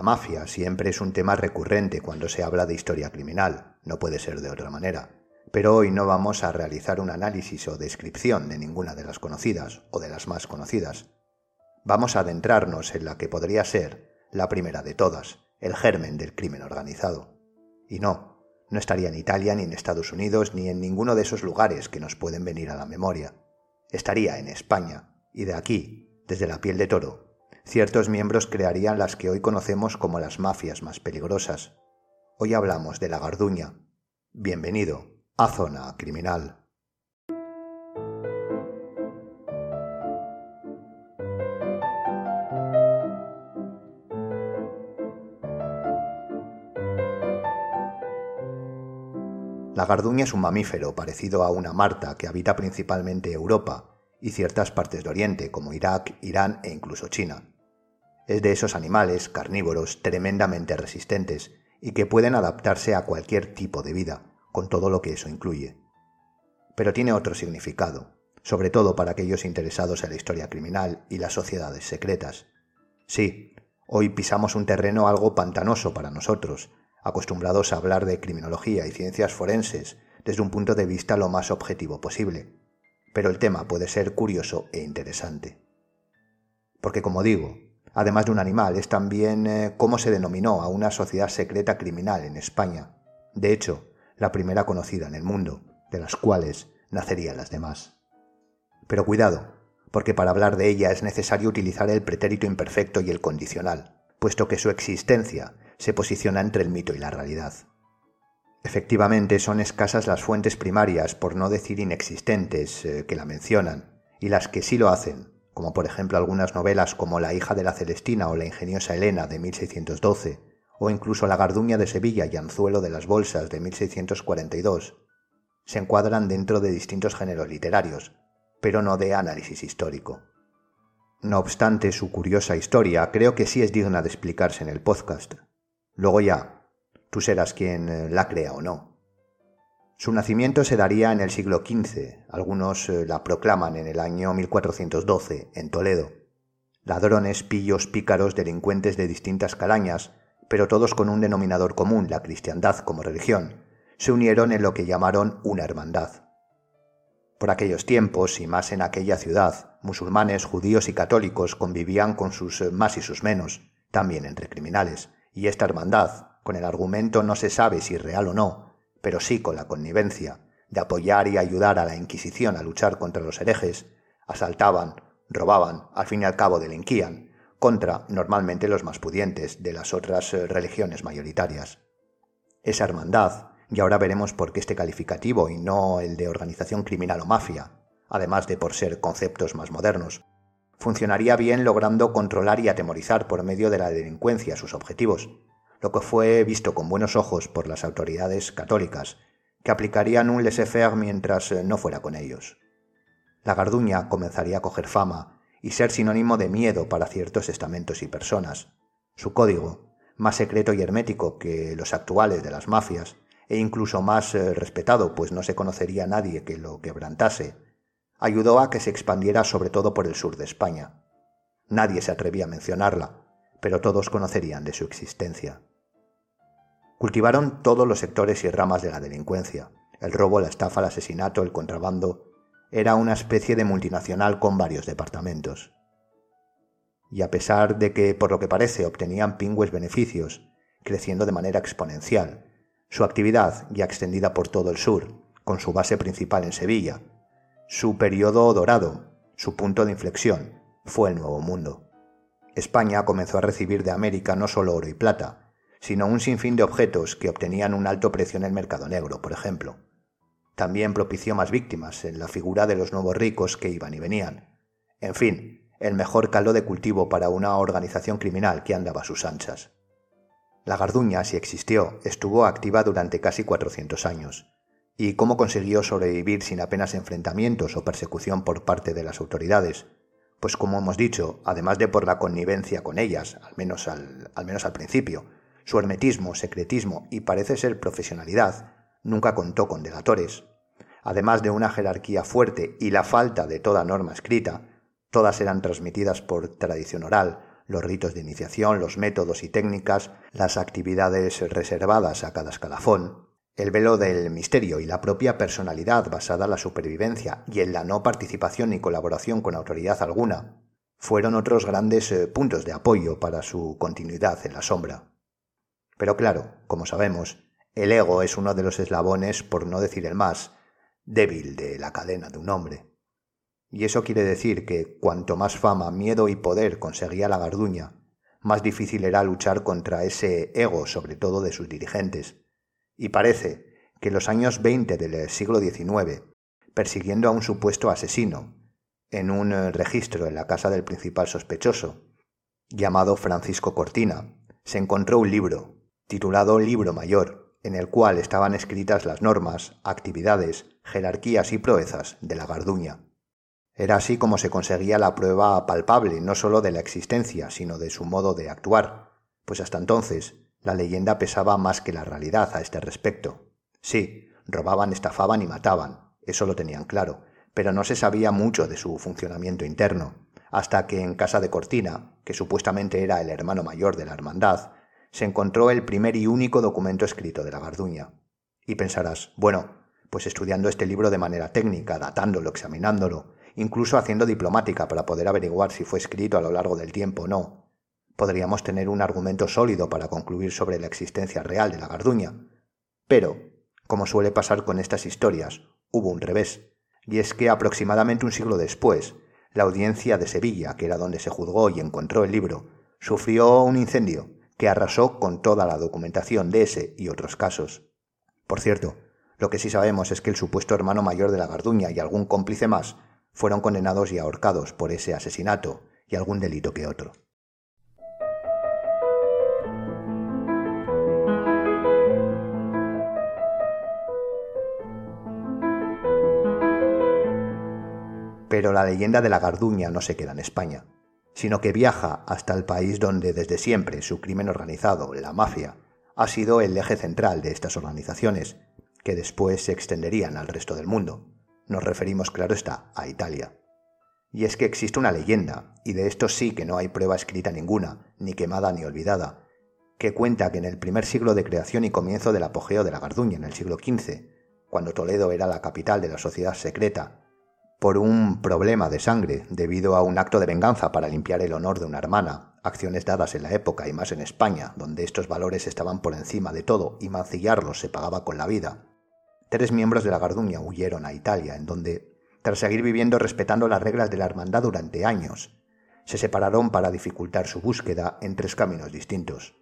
La mafia siempre es un tema recurrente cuando se habla de historia criminal, no puede ser de otra manera. Pero hoy no vamos a realizar un análisis o descripción de ninguna de las conocidas o de las más conocidas. Vamos a adentrarnos en la que podría ser la primera de todas, el germen del crimen organizado. Y no, no estaría en Italia ni en Estados Unidos ni en ninguno de esos lugares que nos pueden venir a la memoria. Estaría en España, y de aquí, desde la piel de toro, ciertos miembros crearían las que hoy conocemos como las mafias más peligrosas. Hoy hablamos de la Garduña. Bienvenido a Zona Criminal. La garduña es un mamífero parecido a una marta que habita principalmente Europa y ciertas partes de Oriente como Irak, Irán e incluso China. Es de esos animales carnívoros tremendamente resistentes y que pueden adaptarse a cualquier tipo de vida, con todo lo que eso incluye. Pero tiene otro significado, sobre todo para aquellos interesados en la historia criminal y las sociedades secretas. Sí, hoy pisamos un terreno algo pantanoso para nosotros, acostumbrados a hablar de criminología y ciencias forenses desde un punto de vista lo más objetivo posible. Pero el tema puede ser curioso e interesante. Porque como digo, además de un animal, es también eh, cómo se denominó a una sociedad secreta criminal en España, de hecho, la primera conocida en el mundo, de las cuales nacerían las demás. Pero cuidado, porque para hablar de ella es necesario utilizar el pretérito imperfecto y el condicional, puesto que su existencia se posiciona entre el mito y la realidad. Efectivamente, son escasas las fuentes primarias, por no decir inexistentes, eh, que la mencionan, y las que sí lo hacen, como por ejemplo algunas novelas como La hija de la Celestina o La ingeniosa Elena de 1612, o incluso La garduña de Sevilla y Anzuelo de las Bolsas de 1642, se encuadran dentro de distintos géneros literarios, pero no de análisis histórico. No obstante su curiosa historia, creo que sí es digna de explicarse en el podcast. Luego ya, tú serás quien eh, la crea o no. Su nacimiento se daría en el siglo XV, algunos eh, la proclaman en el año 1412, en Toledo. Ladrones, pillos, pícaros, delincuentes de distintas calañas, pero todos con un denominador común, la cristiandad como religión, se unieron en lo que llamaron una hermandad. Por aquellos tiempos, y más en aquella ciudad, musulmanes, judíos y católicos convivían con sus eh, más y sus menos, también entre criminales, y esta hermandad, con el argumento no se sabe si real o no, pero sí con la connivencia de apoyar y ayudar a la Inquisición a luchar contra los herejes, asaltaban, robaban, al fin y al cabo delinquían, contra normalmente los más pudientes de las otras eh, religiones mayoritarias. Esa hermandad, y ahora veremos por qué este calificativo y no el de organización criminal o mafia, además de por ser conceptos más modernos, funcionaría bien logrando controlar y atemorizar por medio de la delincuencia sus objetivos, lo que fue visto con buenos ojos por las autoridades católicas, que aplicarían un laissez-faire mientras eh, no fuera con ellos. La garduña comenzaría a coger fama y ser sinónimo de miedo para ciertos estamentos y personas. Su código, más secreto y hermético que los actuales de las mafias, e incluso más eh, respetado, pues no se conocería nadie que lo quebrantase, ayudó a que se expandiera sobre todo por el sur de España. Nadie se atrevía a mencionarla, pero todos conocerían de su existencia. Cultivaron todos los sectores y ramas de la delincuencia. El robo, la estafa, el asesinato, el contrabando. Era una especie de multinacional con varios departamentos. Y a pesar de que, por lo que parece, obtenían pingües beneficios, creciendo de manera exponencial, su actividad, ya extendida por todo el sur, con su base principal en Sevilla, su periodo dorado, su punto de inflexión, fue el Nuevo Mundo. España comenzó a recibir de América no solo oro y plata, sino un sinfín de objetos que obtenían un alto precio en el mercado negro, por ejemplo. También propició más víctimas en la figura de los nuevos ricos que iban y venían. En fin, el mejor caldo de cultivo para una organización criminal que andaba a sus anchas. La Garduña, si existió, estuvo activa durante casi 400 años y cómo consiguió sobrevivir sin apenas enfrentamientos o persecución por parte de las autoridades. Pues como hemos dicho, además de por la connivencia con ellas, al menos al, al menos al principio, su hermetismo, secretismo y parece ser profesionalidad, nunca contó con delatores. Además de una jerarquía fuerte y la falta de toda norma escrita, todas eran transmitidas por tradición oral, los ritos de iniciación, los métodos y técnicas, las actividades reservadas a cada escalafón, el velo del misterio y la propia personalidad basada en la supervivencia y en la no participación ni colaboración con autoridad alguna, fueron otros grandes eh, puntos de apoyo para su continuidad en la sombra. Pero claro, como sabemos, el ego es uno de los eslabones, por no decir el más, débil de la cadena de un hombre. Y eso quiere decir que cuanto más fama, miedo y poder conseguía la Garduña, más difícil era luchar contra ese ego, sobre todo de sus dirigentes. Y parece que los años 20 del siglo XIX, persiguiendo a un supuesto asesino, en un registro en la casa del principal sospechoso, llamado Francisco Cortina, se encontró un libro, titulado Libro Mayor, en el cual estaban escritas las normas, actividades, jerarquías y proezas de la Garduña. Era así como se conseguía la prueba palpable no sólo de la existencia, sino de su modo de actuar, pues hasta entonces la leyenda pesaba más que la realidad a este respecto. Sí, robaban, estafaban y mataban, eso lo tenían claro, pero no se sabía mucho de su funcionamiento interno, hasta que en casa de Cortina, que supuestamente era el hermano mayor de la hermandad, se encontró el primer y único documento escrito de la Garduña. Y pensarás, bueno, pues estudiando este libro de manera técnica, datándolo, examinándolo, incluso haciendo diplomática para poder averiguar si fue escrito a lo largo del tiempo o no. Podríamos tener un argumento sólido para concluir sobre la existencia real de la Garduña. Pero, como suele pasar con estas historias, hubo un revés, y es que aproximadamente un siglo después, la audiencia de Sevilla, que era donde se juzgó y encontró el libro, sufrió un incendio que arrasó con toda la documentación de ese y otros casos. Por cierto, lo que sí sabemos es que el supuesto hermano mayor de la Garduña y algún cómplice más fueron condenados y ahorcados por ese asesinato y algún delito que otro. Pero la leyenda de la Garduña no se queda en España, sino que viaja hasta el país donde desde siempre su crimen organizado, la mafia, ha sido el eje central de estas organizaciones, que después se extenderían al resto del mundo. Nos referimos, claro está, a Italia. Y es que existe una leyenda, y de esto sí que no hay prueba escrita ninguna, ni quemada ni olvidada, que cuenta que en el primer siglo de creación y comienzo del apogeo de la Garduña, en el siglo XV, cuando Toledo era la capital de la sociedad secreta, por un problema de sangre debido a un acto de venganza para limpiar el honor de una hermana, acciones dadas en la época y más en España, donde estos valores estaban por encima de todo y mancillarlos se pagaba con la vida, Tres miembros de la Garduña huyeron a Italia, en donde, tras seguir viviendo respetando las reglas de la hermandad durante años, se separaron para dificultar su búsqueda en tres caminos distintos,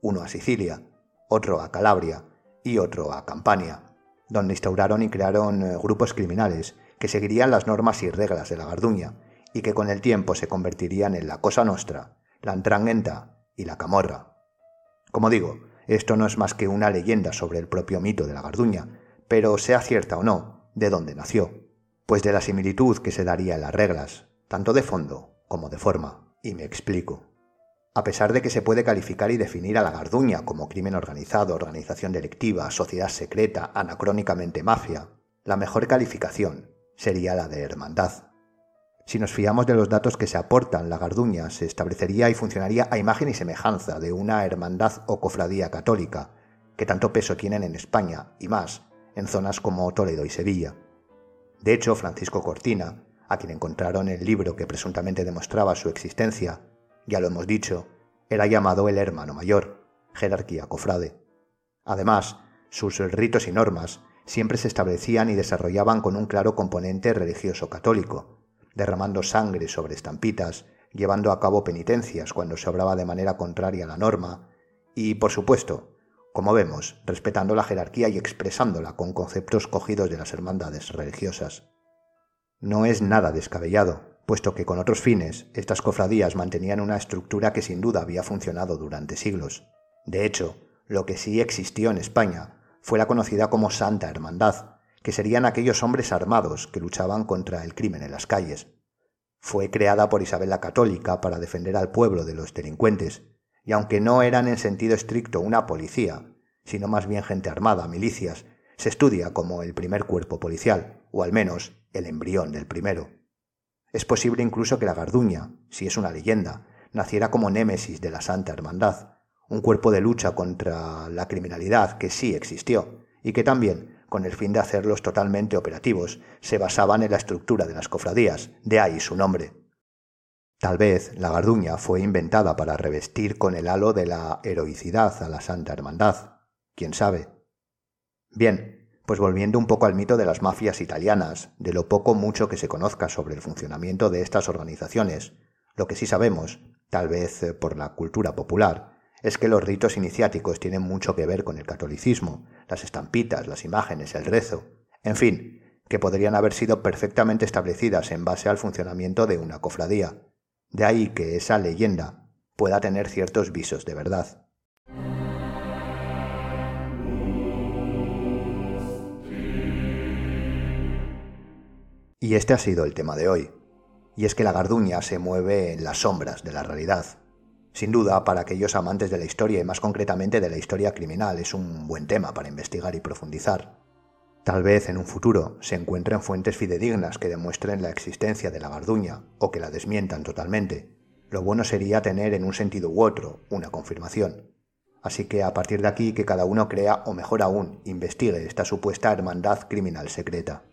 uno a Sicilia, otro a Calabria y otro a Campania, donde instauraron y crearon eh, grupos criminales que seguirían las normas y reglas de la Garduña y que con el tiempo se convertirían en la Cosa Nostra, la Antranghenta y la Camorra. Como digo, esto no es más que una leyenda sobre el propio mito de la Garduña, pero sea cierta o no, de dónde nació, pues de la similitud que se daría en las reglas, tanto de fondo como de forma. Y me explico. A pesar de que se puede calificar y definir a la Garduña como crimen organizado, organización delictiva, sociedad secreta, anacrónicamente mafia, la mejor calificación sería la de hermandad. Si nos fiamos de los datos que se aportan, la Garduña se establecería y funcionaría a imagen y semejanza de una hermandad o cofradía católica, que tanto peso tienen en España y más en zonas como Toledo y Sevilla. De hecho, Francisco Cortina, a quien encontraron el libro que presuntamente demostraba su existencia, ya lo hemos dicho, era llamado el hermano mayor, jerarquía cofrade. Además, sus ritos y normas siempre se establecían y desarrollaban con un claro componente religioso católico, derramando sangre sobre estampitas, llevando a cabo penitencias cuando se obraba de manera contraria a la norma, y, por supuesto, como vemos, respetando la jerarquía y expresándola con conceptos cogidos de las hermandades religiosas. No es nada descabellado, puesto que con otros fines estas cofradías mantenían una estructura que sin duda había funcionado durante siglos. De hecho, lo que sí existió en España fue la conocida como Santa Hermandad, que serían aquellos hombres armados que luchaban contra el crimen en las calles. Fue creada por Isabel la Católica para defender al pueblo de los delincuentes, y aunque no eran en sentido estricto una policía, sino más bien gente armada, milicias, se estudia como el primer cuerpo policial, o al menos el embrión del primero. Es posible incluso que la Garduña, si es una leyenda, naciera como némesis de la Santa Hermandad, un cuerpo de lucha contra la criminalidad que sí existió y que también, con el fin de hacerlos totalmente operativos, se basaban en la estructura de las cofradías, de ahí su nombre. Tal vez la garduña fue inventada para revestir con el halo de la heroicidad a la Santa Hermandad. ¿Quién sabe? Bien, pues volviendo un poco al mito de las mafias italianas, de lo poco mucho que se conozca sobre el funcionamiento de estas organizaciones, lo que sí sabemos, tal vez eh, por la cultura popular, es que los ritos iniciáticos tienen mucho que ver con el catolicismo, las estampitas, las imágenes, el rezo, en fin, que podrían haber sido perfectamente establecidas en base al funcionamiento de una cofradía. De ahí que esa leyenda pueda tener ciertos visos de verdad. Y este ha sido el tema de hoy. Y es que la garduña se mueve en las sombras de la realidad. Sin duda, para aquellos amantes de la historia y más concretamente de la historia criminal, es un buen tema para investigar y profundizar. Tal vez en un futuro se encuentren fuentes fidedignas que demuestren la existencia de la garduña o que la desmientan totalmente. Lo bueno sería tener en un sentido u otro una confirmación. Así que a partir de aquí que cada uno crea o mejor aún investigue esta supuesta hermandad criminal secreta.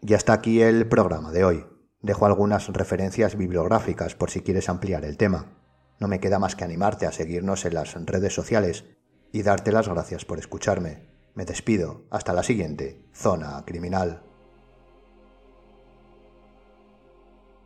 Y hasta aquí el programa de hoy. Dejo algunas referencias bibliográficas por si quieres ampliar el tema. No me queda más que animarte a seguirnos en las redes sociales y darte las gracias por escucharme. Me despido. Hasta la siguiente. Zona Criminal.